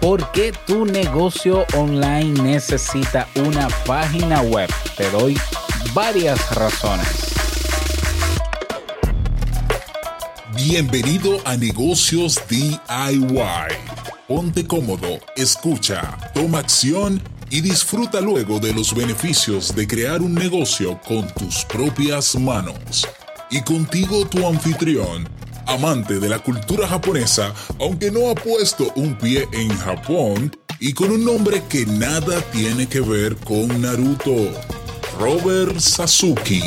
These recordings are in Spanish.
¿Por qué tu negocio online necesita una página web? Te doy varias razones. Bienvenido a Negocios DIY. Ponte cómodo, escucha, toma acción y disfruta luego de los beneficios de crear un negocio con tus propias manos. Y contigo tu anfitrión, amante de la cultura japonesa, aunque no ha puesto un pie en Japón, y con un nombre que nada tiene que ver con Naruto, Robert Sasuke.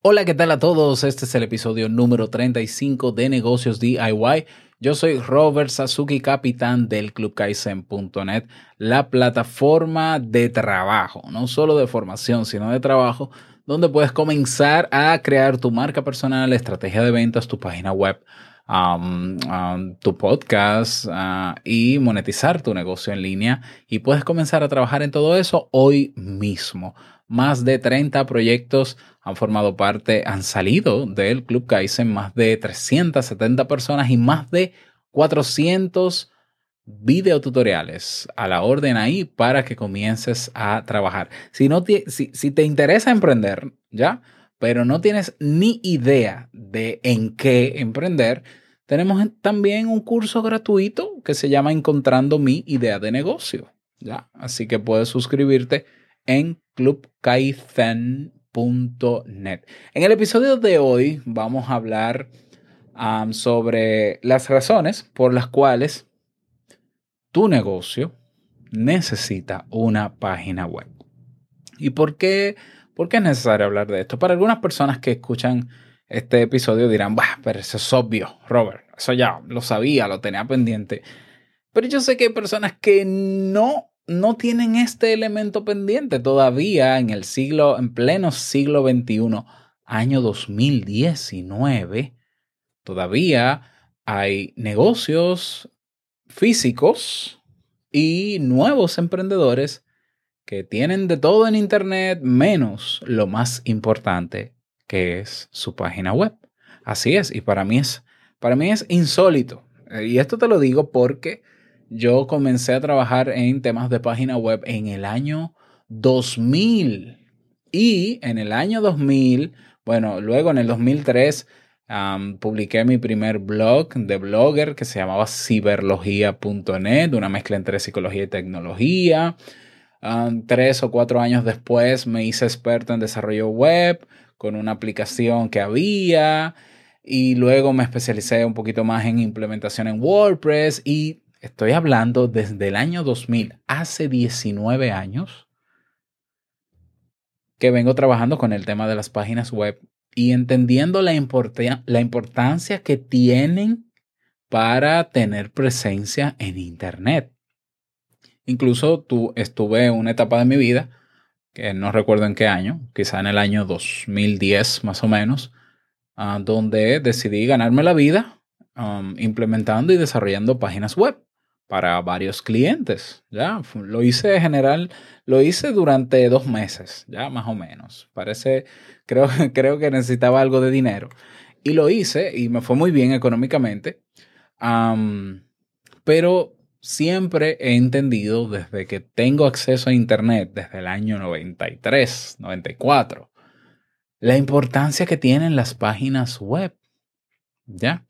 Hola, ¿qué tal a todos? Este es el episodio número 35 de Negocios DIY. Yo soy Robert Sasuki, capitán del clubkaizen.net, la plataforma de trabajo, no solo de formación, sino de trabajo, donde puedes comenzar a crear tu marca personal, estrategia de ventas, tu página web, tu podcast uh, y monetizar tu negocio en línea. Y puedes comenzar a trabajar en todo eso hoy mismo. Más de 30 proyectos han formado parte, han salido del Club Kaizen, más de 370 personas y más de 400 videotutoriales a la orden ahí para que comiences a trabajar. Si, no te, si, si te interesa emprender, ¿ya? Pero no tienes ni idea de en qué emprender, tenemos también un curso gratuito que se llama Encontrando mi idea de negocio, ¿ya? Así que puedes suscribirte en clubkaizen.net. En el episodio de hoy vamos a hablar sobre las razones por las cuales tu negocio necesita una página web. ¿Y por qué, por qué es necesario hablar de esto? Para algunas personas que escuchan este episodio dirán, bah, pero eso es obvio, Robert, eso ya lo sabía, lo tenía pendiente. Pero yo sé que hay personas que no, no tienen este elemento pendiente todavía en el siglo, en pleno siglo XXI, año 2019. Todavía hay negocios físicos y nuevos emprendedores que tienen de todo en Internet menos lo más importante que es su página web. Así es, y para mí es, para mí es insólito. Y esto te lo digo porque yo comencé a trabajar en temas de página web en el año 2000. Y en el año 2000, bueno, luego en el 2003 publiqué mi primer blog de blogger que se llamaba ciberlogía.net, una mezcla entre psicología y tecnología. tres o cuatro años después me hice experto en desarrollo web con una aplicación que había y luego me especialicé un poquito más en implementación en WordPress y estoy hablando desde el año 2000, hace 19 años, que vengo trabajando con el tema de las páginas web y entendiendo la, la importancia que tienen para tener presencia en Internet. Incluso tú, estuve una etapa de mi vida, que no recuerdo en qué año, quizá en el año 2010 más o menos, uh, donde decidí ganarme la vida implementando y desarrollando páginas web para varios clientes. Ya lo hice general, lo hice durante dos meses, ya más o menos. Parece, creo, creo que necesitaba algo de dinero y lo hice y me fue muy bien económicamente. pero siempre he entendido desde que tengo acceso a Internet, desde el año 93, 94, la importancia que tienen las páginas web. ¿Ya?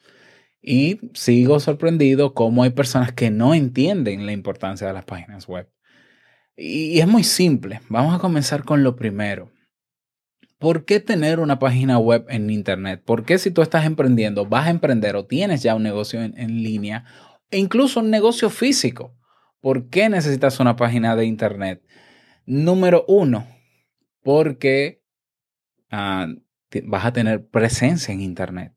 Y sigo sorprendido cómo hay personas que no entienden la importancia de las páginas web. Y es muy simple. Vamos a comenzar con lo primero. ¿Por qué tener una página web en Internet? ¿Por qué si tú estás emprendiendo, vas a emprender o tienes ya un negocio en, línea e incluso un negocio físico? ¿Por qué necesitas una página de Internet? Número uno, porque ah, vas a tener presencia en Internet.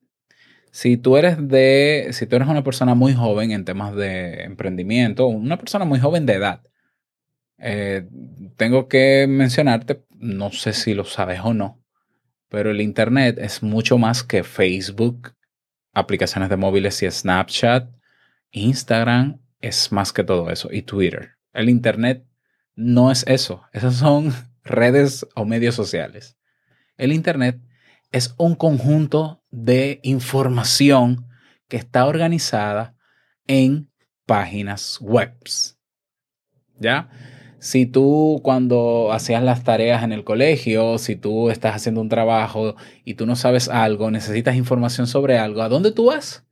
Si tú eres de, si tú eres una persona muy joven en temas de emprendimiento, una persona muy joven de edad, eh, tengo que mencionarte, no sé si lo sabes o no, pero el Internet es mucho más que Facebook, aplicaciones de móviles y Snapchat, Instagram es más que todo eso y Twitter. El Internet no es eso, esas son redes o medios sociales. El Internet es un conjunto de información que está organizada en páginas web. ¿Ya? Si tú cuando hacías las tareas en el colegio, si tú estás haciendo un trabajo y tú no sabes algo, necesitas información sobre algo, ¿a dónde tú vas?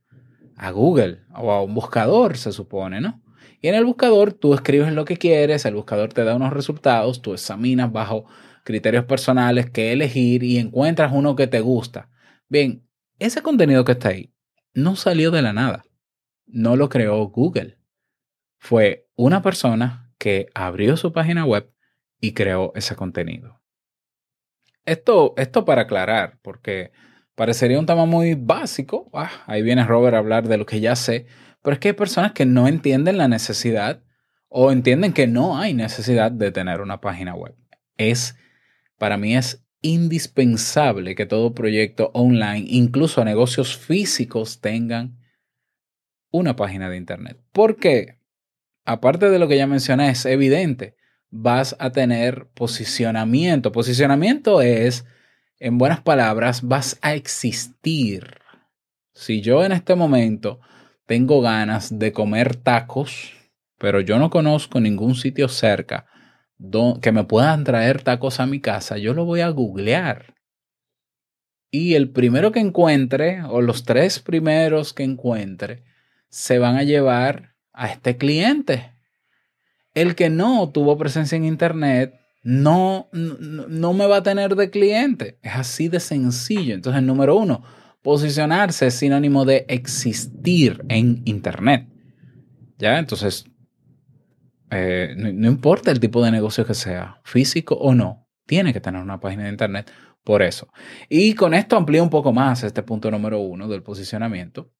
A Google o a un buscador, se supone, ¿no? Y en el buscador tú escribes lo que quieres, el buscador te da unos resultados, tú examinas bajo criterios personales qué elegir y encuentras uno que te gusta. Bien, ese contenido que está ahí no salió de la nada. No lo creó Google. Fue una persona que abrió su página web y creó ese contenido. Esto, esto para aclarar, porque parecería un tema muy básico. Ah, ahí viene Robert a hablar de lo que ya sé, pero es que hay personas que no entienden la necesidad o entienden que no hay necesidad de tener una página web. Es, para mí es indispensable que todo proyecto online, incluso negocios físicos, tengan una página de internet. Porque, aparte de lo que ya mencioné, es evidente, vas a tener posicionamiento. Posicionamiento es, en buenas palabras, vas a existir. Si yo en este momento tengo ganas de comer tacos, pero yo no conozco ningún sitio cerca que me puedan traer tacos a mi casa, yo lo voy a googlear. Y el primero que encuentre, o los tres primeros que encuentre, se van a llevar a este cliente. El que no tuvo presencia en Internet no, no, no, me va a tener de cliente. Es así de sencillo. Entonces, número uno, Posicionarse es sinónimo de existir en Internet. ¿Ya? Entonces, eh, no, importa el tipo de negocio que sea, físico o no, tiene que tener una página de Internet por eso. Y con esto amplío un poco más este punto número uno del posicionamiento.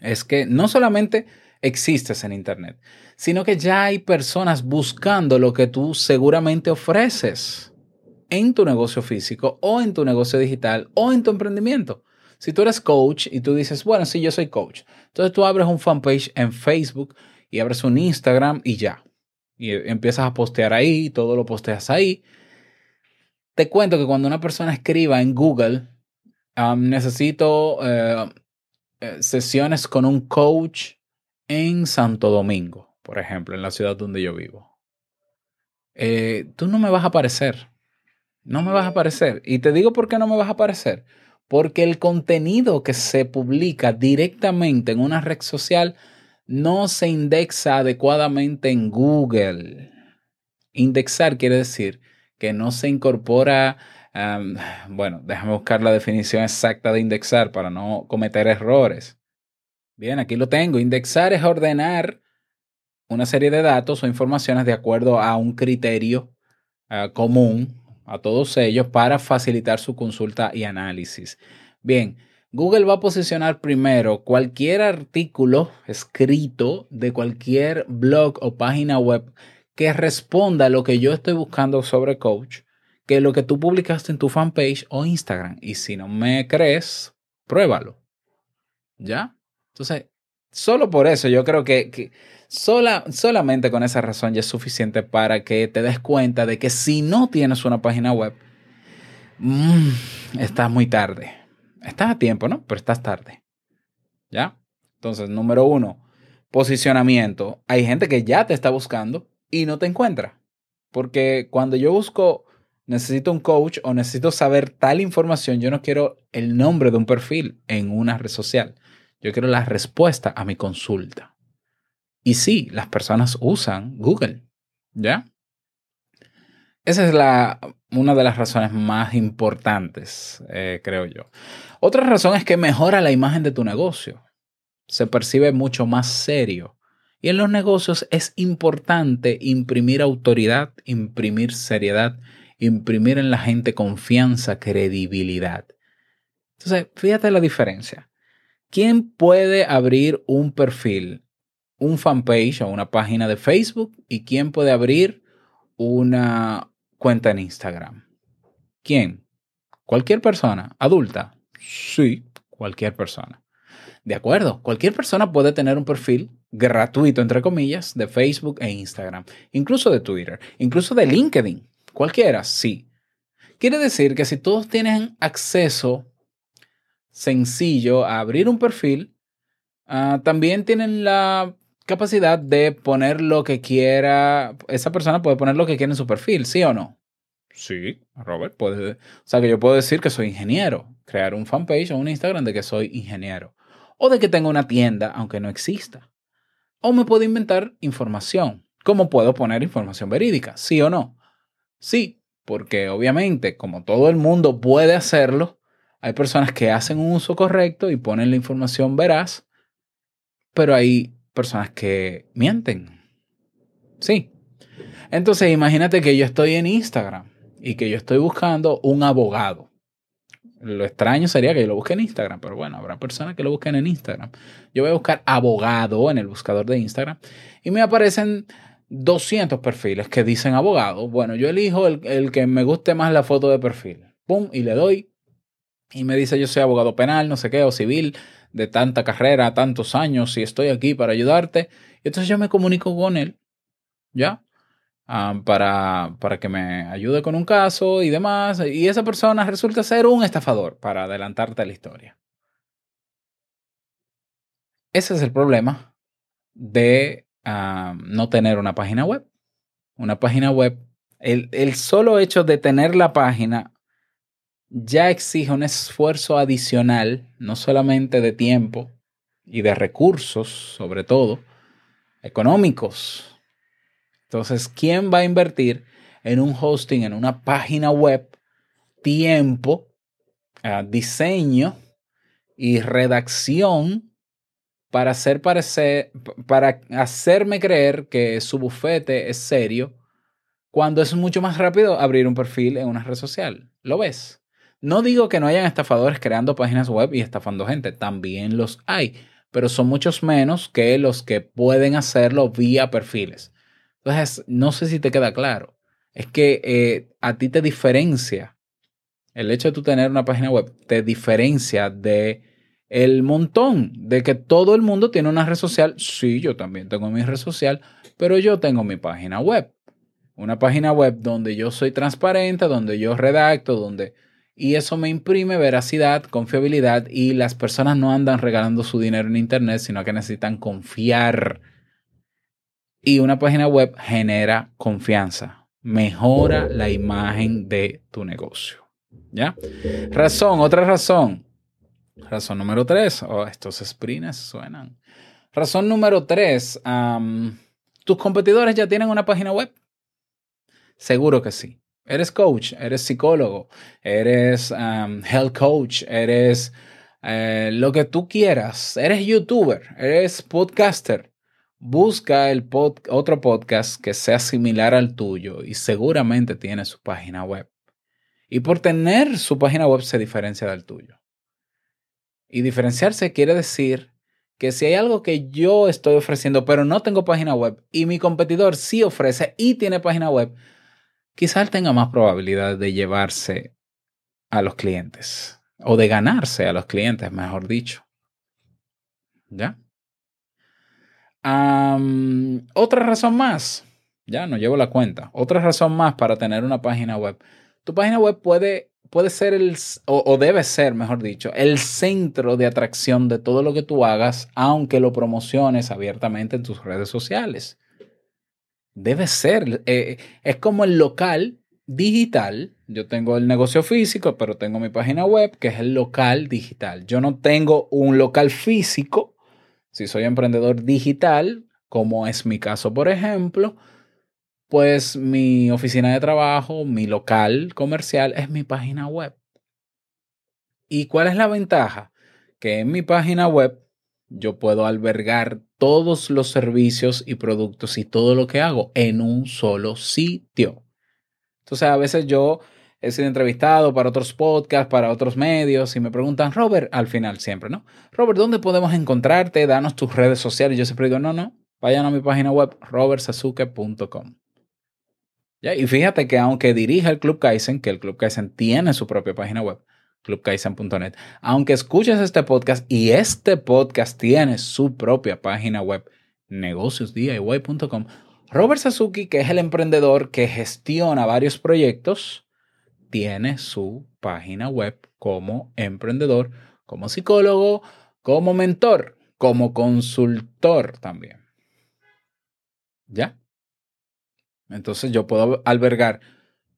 Es que no solamente existes en Internet, sino que ya hay personas buscando lo que tú seguramente ofreces en tu negocio físico o en tu negocio digital o en tu emprendimiento. Si tú eres coach y tú dices, bueno, sí, yo soy coach, entonces tú abres un fanpage en Facebook y abres un Instagram y ya. Y empiezas a postear ahí, todo lo posteas ahí. Te cuento que cuando una persona escriba en Google, necesito eh, eh, sesiones con un coach en Santo Domingo, por ejemplo, en la ciudad donde yo vivo. Eh, tú no me vas a aparecer. No me vas a aparecer. Y te digo por qué no me vas a aparecer porque el contenido que se publica directamente en una red social no se indexa adecuadamente en Google. Indexar quiere decir que no se incorpora, bueno, déjame buscar la definición exacta de indexar para no cometer errores. Bien, aquí lo tengo. Indexar es ordenar una serie de datos o informaciones de acuerdo a un criterio ah, común a todos ellos para facilitar su consulta y análisis. Bien, Google va a posicionar primero cualquier artículo escrito de cualquier blog o página web que responda a lo que yo estoy buscando sobre coach, que lo que tú publicaste en tu fanpage o Instagram. Y si no me crees, pruébalo. ¿Ya? Entonces, solo por eso yo creo que, sola, solamente con esa razón ya es suficiente para que te des cuenta de que si no tienes una página web, mmm, estás muy tarde. Estás a tiempo, ¿no? Pero estás tarde. ¿Ya? Entonces, número uno, posicionamiento. Hay gente que ya te está buscando y no te encuentra. Porque cuando yo busco, necesito un coach o necesito saber tal información, yo no quiero el nombre de un perfil en una red social. Yo quiero la respuesta a mi consulta. Y sí, las personas usan Google, ¿ya? Esa es la, una de las razones más importantes, eh, creo yo. Otra razón es que mejora la imagen de tu negocio. Se percibe mucho más serio. Y en los negocios es importante imprimir autoridad, imprimir seriedad, imprimir en la gente confianza, credibilidad. Entonces, fíjate la diferencia. ¿Quién puede abrir un perfil, un fanpage o una página de Facebook? ¿Y quién puede abrir una cuenta en Instagram? ¿Quién? ¿Cualquier persona? ¿Adulta? Sí, cualquier persona. De acuerdo, cualquier persona puede tener un perfil gratuito, entre comillas, de Facebook e Instagram, incluso de Twitter, incluso de LinkedIn. Cualquiera, sí. Quiere decir que si todos tienen acceso sencillo a abrir un perfil, ah, también tienen la capacidad de poner lo que quiera. Esa persona puede poner lo que quiera en su perfil, ¿sí o no? Sí, Robert puede. O sea que yo puedo decir que soy ingeniero, crear un fanpage o un Instagram de que soy ingeniero. O de que tengo una tienda, aunque no exista. O me puedo inventar información. ¿Cómo puedo poner información verídica? ¿Sí o no? Sí, porque obviamente, como todo el mundo puede hacerlo, hay personas que hacen un uso correcto y ponen la información veraz, pero hay personas que mienten. Sí. Entonces, imagínate que yo estoy en Instagram y que yo estoy buscando un abogado. Lo extraño sería que yo lo busque en Instagram, pero bueno, habrá personas que lo busquen en Instagram. Yo voy a buscar abogado en el buscador de Instagram y me aparecen 200 perfiles que dicen abogado. Bueno, yo elijo el, el que me guste más la foto de perfil. Pum, y le doy y me dice yo soy abogado penal, no sé qué, o civil, de tanta carrera, tantos años, y estoy aquí para ayudarte. Y entonces yo me comunico con él, ¿ya? Ah, para, para que me ayude con un caso y demás. Y esa persona resulta ser un estafador, para adelantarte la historia. Ese es el problema de ah, no tener una página web. Una página web, el, el solo hecho de tener la página ya exige un esfuerzo adicional, no solamente de tiempo y de recursos, sobre todo, económicos. Entonces, ¿quién va a invertir en un hosting, en una página web, tiempo, eh, diseño y redacción para hacer parecer, para hacerme creer que su bufete es serio, cuando es mucho más rápido abrir un perfil en una red social? ¿Lo ves? No digo que no hayan estafadores creando páginas web y estafando gente, también los hay, pero son muchos menos que los que pueden hacerlo vía perfiles. Entonces, no sé si te queda claro. Es que eh, a ti te diferencia el hecho de tú tener una página web, te diferencia de el montón de que todo el mundo tiene una red social. Sí, yo también tengo mi red social, pero yo tengo mi página web. Una página web donde yo soy transparente, donde yo redacto, donde y eso me imprime veracidad, confiabilidad y las personas no andan regalando su dinero en Internet, sino que necesitan confiar. Y una página web genera confianza, mejora la imagen de tu negocio. ¿Ya? Razón, otra razón. Razón número tres. Oh, estos sprints suenan. Razón número tres. ¿Tus competidores ya tienen una página web? Seguro que sí. Eres coach, eres psicólogo, eres um, health coach, eres eh, lo que tú quieras, eres youtuber, eres podcaster. Busca el otro podcast que sea similar al tuyo y seguramente tiene su página web. Y por tener su página web se diferencia del tuyo. Y diferenciarse quiere decir que si hay algo que yo estoy ofreciendo pero no tengo página web y mi competidor sí ofrece y tiene página web, quizás tenga más probabilidad de llevarse a los clientes o de ganarse a los clientes, mejor dicho. ¿Ya? otra razón más, ya no llevo la cuenta, otra razón más para tener una página web. Tu página web puede, puede ser el, o debe ser, mejor dicho, el centro de atracción de todo lo que tú hagas, aunque lo promociones abiertamente en tus redes sociales. Debe ser. Eh, es como el local digital. Yo tengo el negocio físico, pero tengo mi página web, que es el local digital. Yo no tengo un local físico. Si soy emprendedor digital, como es mi caso, por ejemplo, pues mi oficina de trabajo, mi local comercial es mi página web. ¿Y cuál es la ventaja? Que en mi página web yo puedo albergar todos los servicios y productos y todo lo que hago en un solo sitio. Entonces, a veces yo he sido entrevistado para otros podcasts, para otros medios y me preguntan, Robert, al final siempre, ¿no? Robert, ¿dónde podemos encontrarte? Danos tus redes sociales. Yo siempre digo, no, no, vayan a mi página web, robertsazuke.com. Y fíjate que aunque dirija el Club Kaizen, que el Club Kaizen tiene su propia página web, clubkaizen.net. Aunque escuches este podcast y este podcast tiene su propia página web, negociosdiy.com, Robert Sasuki, que es el emprendedor que gestiona varios proyectos, tiene su página web como emprendedor, como psicólogo, como mentor, como consultor también. ¿Ya? Entonces yo puedo albergar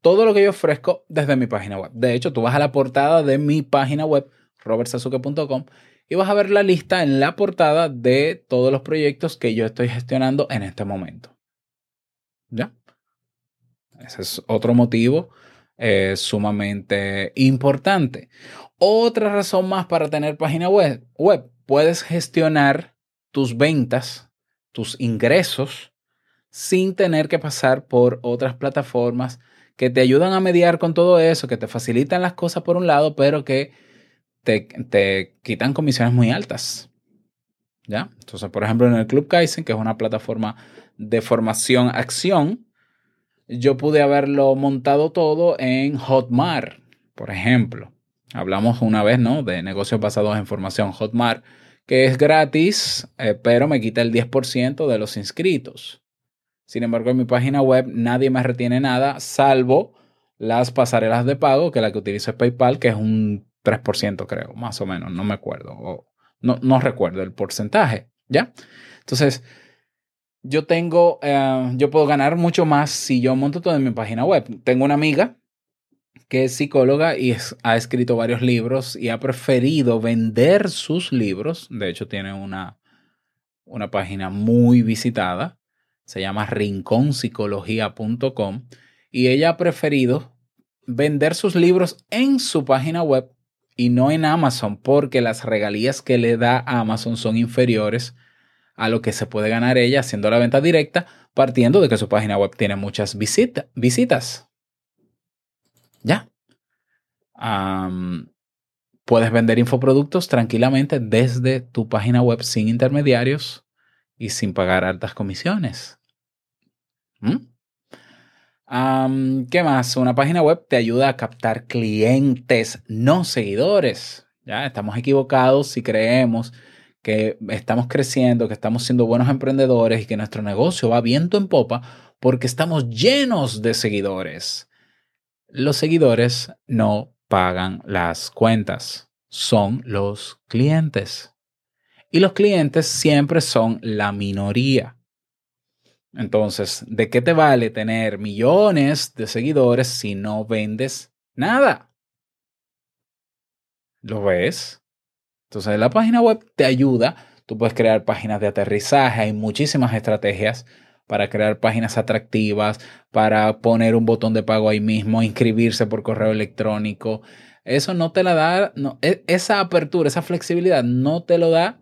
todo lo que yo ofrezco desde mi página web. De hecho, tú vas a la portada de mi página web, robertsazuke.com, y vas a ver la lista en la portada de todos los proyectos que yo estoy gestionando en este momento. ¿Ya? Ese es otro motivo eh, sumamente importante. Otra razón más para tener página web, web, puedes gestionar tus ventas, tus ingresos, sin tener que pasar por otras plataformas que te ayudan a mediar con todo eso, que te facilitan las cosas por un lado, pero que te, quitan comisiones muy altas. ¿Ya? Entonces, por ejemplo, en el Club Kaizen, que es una plataforma de formación acción, yo pude haberlo montado todo en Hotmart, por ejemplo. Hablamos una vez, ¿no? De negocios basados en formación Hotmart, que es gratis, eh, pero me quita el 10% de los inscritos. Sin embargo, en mi página web nadie me retiene nada, salvo las pasarelas de pago, que la que utilizo es PayPal, que es un 3% creo, más o menos, no me acuerdo, no, no recuerdo el porcentaje, ¿ya? Entonces, yo tengo, eh, yo puedo ganar mucho más si yo monto todo en mi página web. Tengo una amiga que es psicóloga y ha escrito varios libros y ha preferido vender sus libros. De hecho, tiene una, una página muy visitada. Se llama rinconpsicología.com y ella ha preferido vender sus libros en su página web y no en Amazon porque las regalías que le da Amazon son inferiores a lo que se puede ganar ella haciendo la venta directa, partiendo de que su página web tiene muchas visitas. Ya. puedes vender infoproductos tranquilamente desde tu página web sin intermediarios y sin pagar altas comisiones. ¿Mm? ¿Qué más? Una página web te ayuda a captar clientes, no seguidores. Ya estamos equivocados si creemos que estamos creciendo, que estamos siendo buenos emprendedores y que nuestro negocio va viento en popa porque estamos llenos de seguidores. Los seguidores no pagan las cuentas, son los clientes. Y los clientes siempre son la minoría. Entonces, ¿de qué te vale tener millones de seguidores si no vendes nada? ¿Lo ves? Entonces, la página web te ayuda. Tú puedes crear páginas de aterrizaje. Hay muchísimas estrategias para crear páginas atractivas, para poner un botón de pago ahí mismo, inscribirse por correo electrónico. Eso no te la da, no, e, esa apertura, esa flexibilidad no te lo da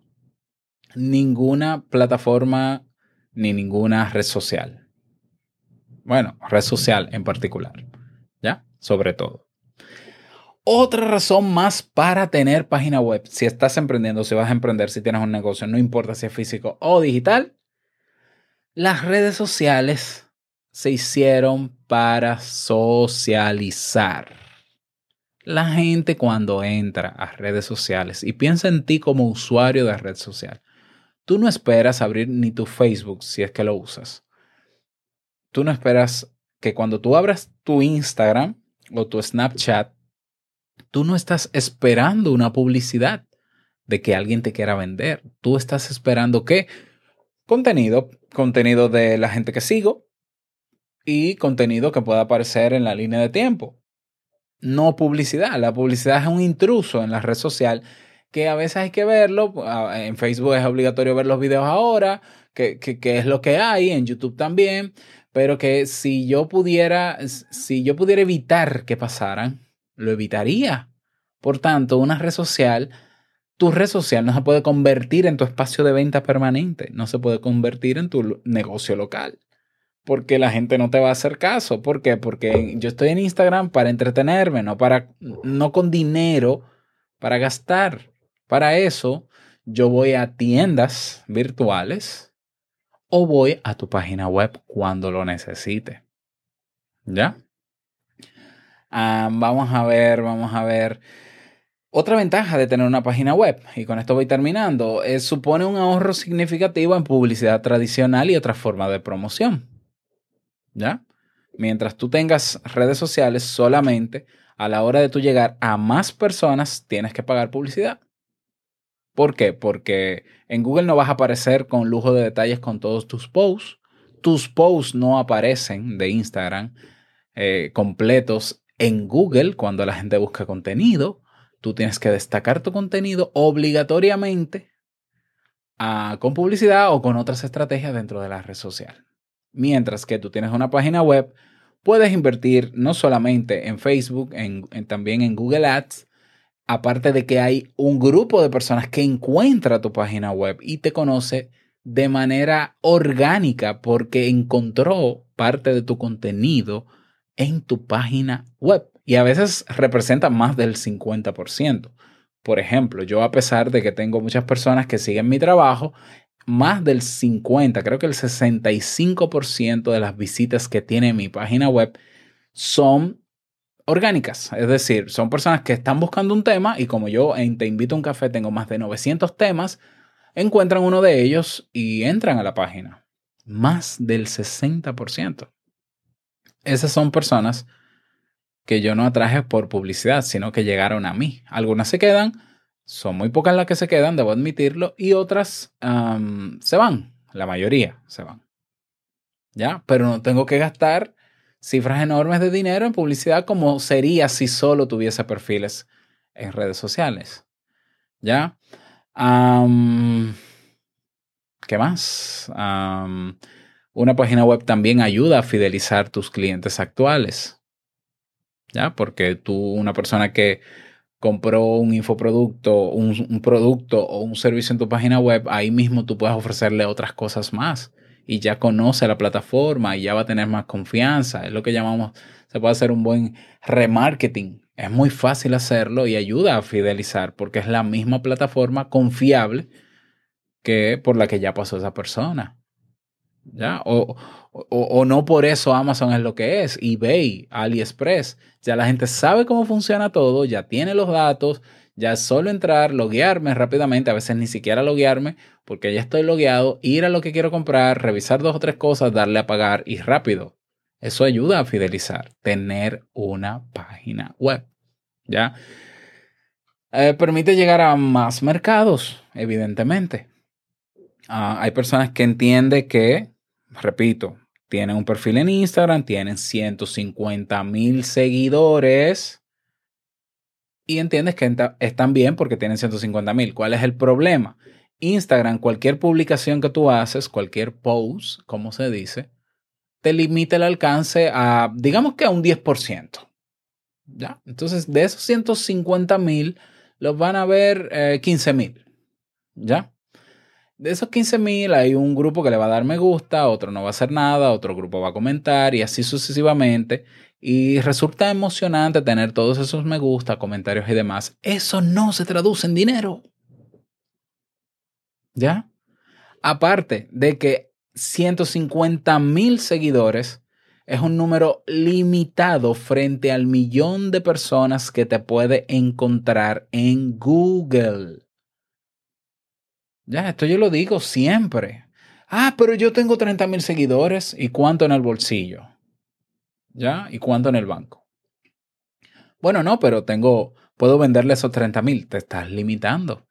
ninguna plataforma ni ninguna red social. Bueno, red social en particular, ¿ya? Sobre todo. Otra razón más para tener página web, si estás emprendiendo, si vas a emprender, si tienes un negocio, no importa si es físico o digital, las redes sociales se hicieron para socializar. La gente cuando entra a redes sociales y piensa en ti como usuario de red social, Tú no esperas abrir ni tu Facebook si es que lo usas. Tú no esperas que cuando tú abras tu Instagram o tu Snapchat, tú no estás esperando una publicidad de que alguien te quiera vender. Tú estás esperando que contenido, contenido de la gente que sigo y contenido que pueda aparecer en la línea de tiempo. No publicidad. La publicidad es un intruso en la red social que a veces hay que verlo. En Facebook es obligatorio ver los videos ahora, que, es lo que hay, en YouTube también, pero que si yo pudiera, si yo pudiera evitar que pasaran, lo evitaría. Por tanto, una red social, tu red social no se puede convertir en tu espacio de venta permanente, no se puede convertir en tu negocio local. Porque la gente no te va a hacer caso. ¿Por qué? Porque yo estoy en Instagram para entretenerme, no para, no con dinero para gastar. Para eso, yo voy a tiendas virtuales o voy a tu página web cuando lo necesite. ¿Ya? Ah, vamos a ver, vamos a ver. Otra ventaja de tener una página web, y con esto voy terminando, es supone un ahorro significativo en publicidad tradicional y otras formas de promoción. ¿Ya? Mientras tú tengas redes sociales, solamente a la hora de tú llegar a más personas, tienes que pagar publicidad. ¿Por qué? Porque en Google no vas a aparecer con lujo de detalles con todos tus posts. Tus posts no aparecen de Instagram eh, completos en Google cuando la gente busca contenido. Tú tienes que destacar tu contenido obligatoriamente ah, con publicidad o con otras estrategias dentro de la red social. Mientras que tú tienes una página web, puedes invertir no solamente en Facebook, también en Google Ads, aparte de que hay un grupo de personas que encuentra tu página web y te conoce de manera orgánica porque encontró parte de tu contenido en tu página web. Y a veces representa más del 50%. Por ejemplo, yo a pesar de que tengo muchas personas que siguen mi trabajo, más del 50, creo que el 65% de las visitas que tiene mi página web son orgánicas. Es decir, son personas que están buscando un tema y como yo Te invito a un café tengo más de 900 temas, encuentran uno de ellos y entran a la página. Más del 60%. Esas son personas que yo no atraje por publicidad, sino que llegaron a mí. Algunas se quedan, son muy pocas las que se quedan, debo admitirlo, y otras se van, la mayoría se van. ¿Ya? Pero no tengo que gastar cifras enormes de dinero en publicidad como sería si solo tuviese perfiles en redes sociales. ¿Ya? ¿Qué más? una página web también ayuda a fidelizar tus clientes actuales. ¿Ya? Porque tú, una persona que compró un infoproducto, un, un producto o un servicio en tu página web, ahí mismo tú puedes ofrecerle otras cosas más y ya conoce la plataforma y ya va a tener más confianza. Es lo que llamamos, se puede hacer un buen remarketing. Es muy fácil hacerlo y ayuda a fidelizar porque es la misma plataforma confiable que por la que ya pasó esa persona. ¿Ya? O, o, o, no por eso Amazon es lo que es, eBay, AliExpress. Ya la gente sabe cómo funciona todo, ya tiene los datos, ya solo entrar, loguearme rápidamente, a veces ni siquiera loguearme, porque ya estoy logueado, ir a lo que quiero comprar, revisar dos o tres cosas, darle a pagar y rápido. Eso ayuda a fidelizar, tener una página web. ¿Ya? Eh, permite llegar a más mercados, evidentemente. Ah, hay personas que entienden que, repito, tienen un perfil en Instagram, tienen 150 mil seguidores y entiendes que están bien porque tienen 150 mil. ¿Cuál es el problema? Instagram, cualquier publicación que tú haces, cualquier post, como se dice, te limita el alcance a, digamos que a un 10%. ¿Ya? Entonces, de esos 150 mil, los van a ver 15 eh, mil. ¿Ya? De esos 15 mil hay un grupo que le va a dar me gusta, otro no va a hacer nada, otro grupo va a comentar y así sucesivamente. Y resulta emocionante tener todos esos me gusta, comentarios y demás. Eso no se traduce en dinero. ¿Ya? Aparte de que 150 mil seguidores es un número limitado frente al millón de personas que te puede encontrar en Google. Ya, esto yo lo digo siempre. Ah, pero yo tengo 30 mil seguidores. ¿Y cuánto en el bolsillo? ¿Ya? ¿Y cuánto en el banco? Bueno, no, pero tengo, puedo venderle esos 30 mil. Te estás limitando.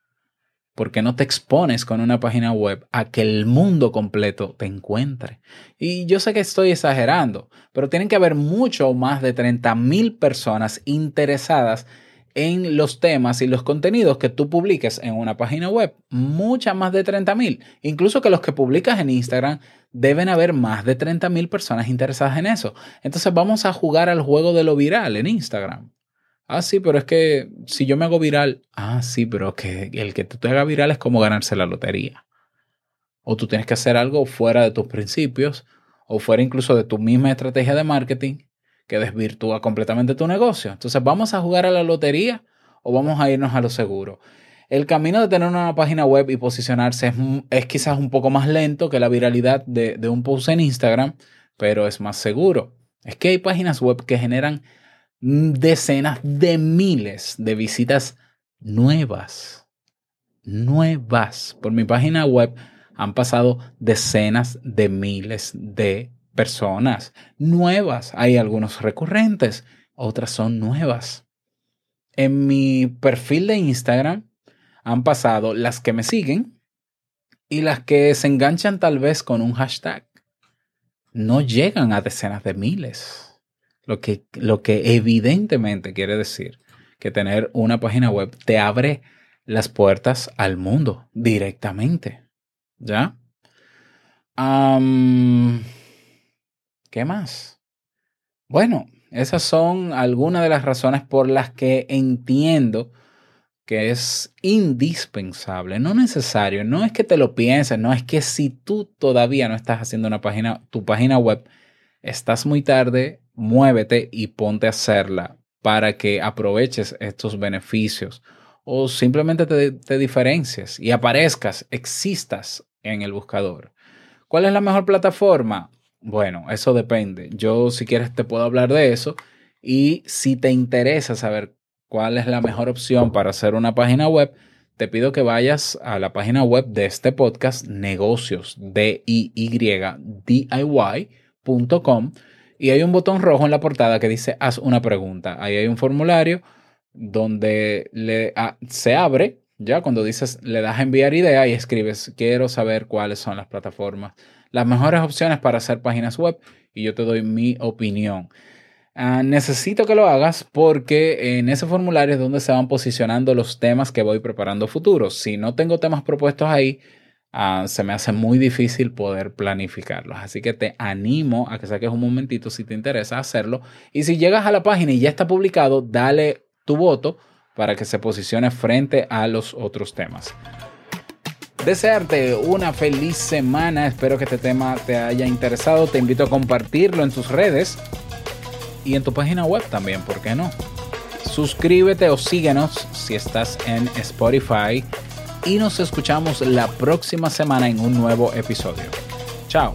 ¿Por qué no te expones con una página web a que el mundo completo te encuentre? Y yo sé que estoy exagerando, pero tienen que haber mucho más de 30 mil personas interesadas en los temas y los contenidos que tú publiques en una página web. Muchas más de 30 mil. Incluso que los que publicas en Instagram deben haber más de 30 mil personas interesadas en eso. Entonces vamos a jugar al juego de lo viral en Instagram. Ah, sí, pero es que si yo me hago viral, ah, sí, pero que el que tú te haga viral es como ganarse la lotería. O tú tienes que hacer algo fuera de tus principios o fuera incluso de tu misma estrategia de marketing que desvirtúa completamente tu negocio. Entonces, ¿vamos a jugar a la lotería o vamos a irnos a lo seguro? El camino de tener una página web y posicionarse es, quizás un poco más lento que la viralidad de, de un post en Instagram, pero es más seguro. Es que hay páginas web que generan decenas de miles de visitas nuevas. Nuevas. Por mi página web han pasado decenas de miles de personas nuevas, hay algunos recurrentes otras son nuevas. En mi perfil de Instagram han pasado las que me siguen y las que se enganchan tal vez con un hashtag. No llegan a decenas de miles. Lo que, lo que evidentemente quiere decir que tener una página web te abre las puertas al mundo directamente. ¿Ya? ¿Qué más? Bueno, esas son algunas de las razones por las que entiendo que es indispensable, no necesario, no es que te lo pienses, no es que si tú todavía no estás haciendo una página, tu página web, estás muy tarde, muévete y ponte a hacerla para que aproveches estos beneficios o simplemente te, te y aparezcas, existas en el buscador. ¿Cuál es la mejor plataforma? Bueno, eso depende. Yo si quieres te puedo hablar de eso y si te interesa saber cuál es la mejor opción para hacer una página web, te pido que vayas a la página web de este podcast, negocios, d i y.com y hay un botón rojo en la portada que dice haz una pregunta. Ahí hay un formulario donde le, ah, se abre, ya cuando dices, le das enviar idea y escribes, quiero saber cuáles son las plataformas, las mejores opciones para hacer páginas web y yo te doy mi opinión. Ah, necesito que lo hagas porque en ese formulario es donde se van posicionando los temas que voy preparando futuros. Si no tengo temas propuestos ahí, ah, se me hace muy difícil poder planificarlos. Así que te animo a que saques un momentito si te interesa hacerlo. Y si llegas a la página y ya está publicado, dale tu voto para que se posicione frente a los otros temas. Desearte una feliz semana. Espero que este tema te haya interesado. Te invito a compartirlo en tus redes y en tu página web también, ¿por qué no? Suscríbete o síguenos si estás en Spotify y nos escuchamos la próxima semana en un nuevo episodio. Chao.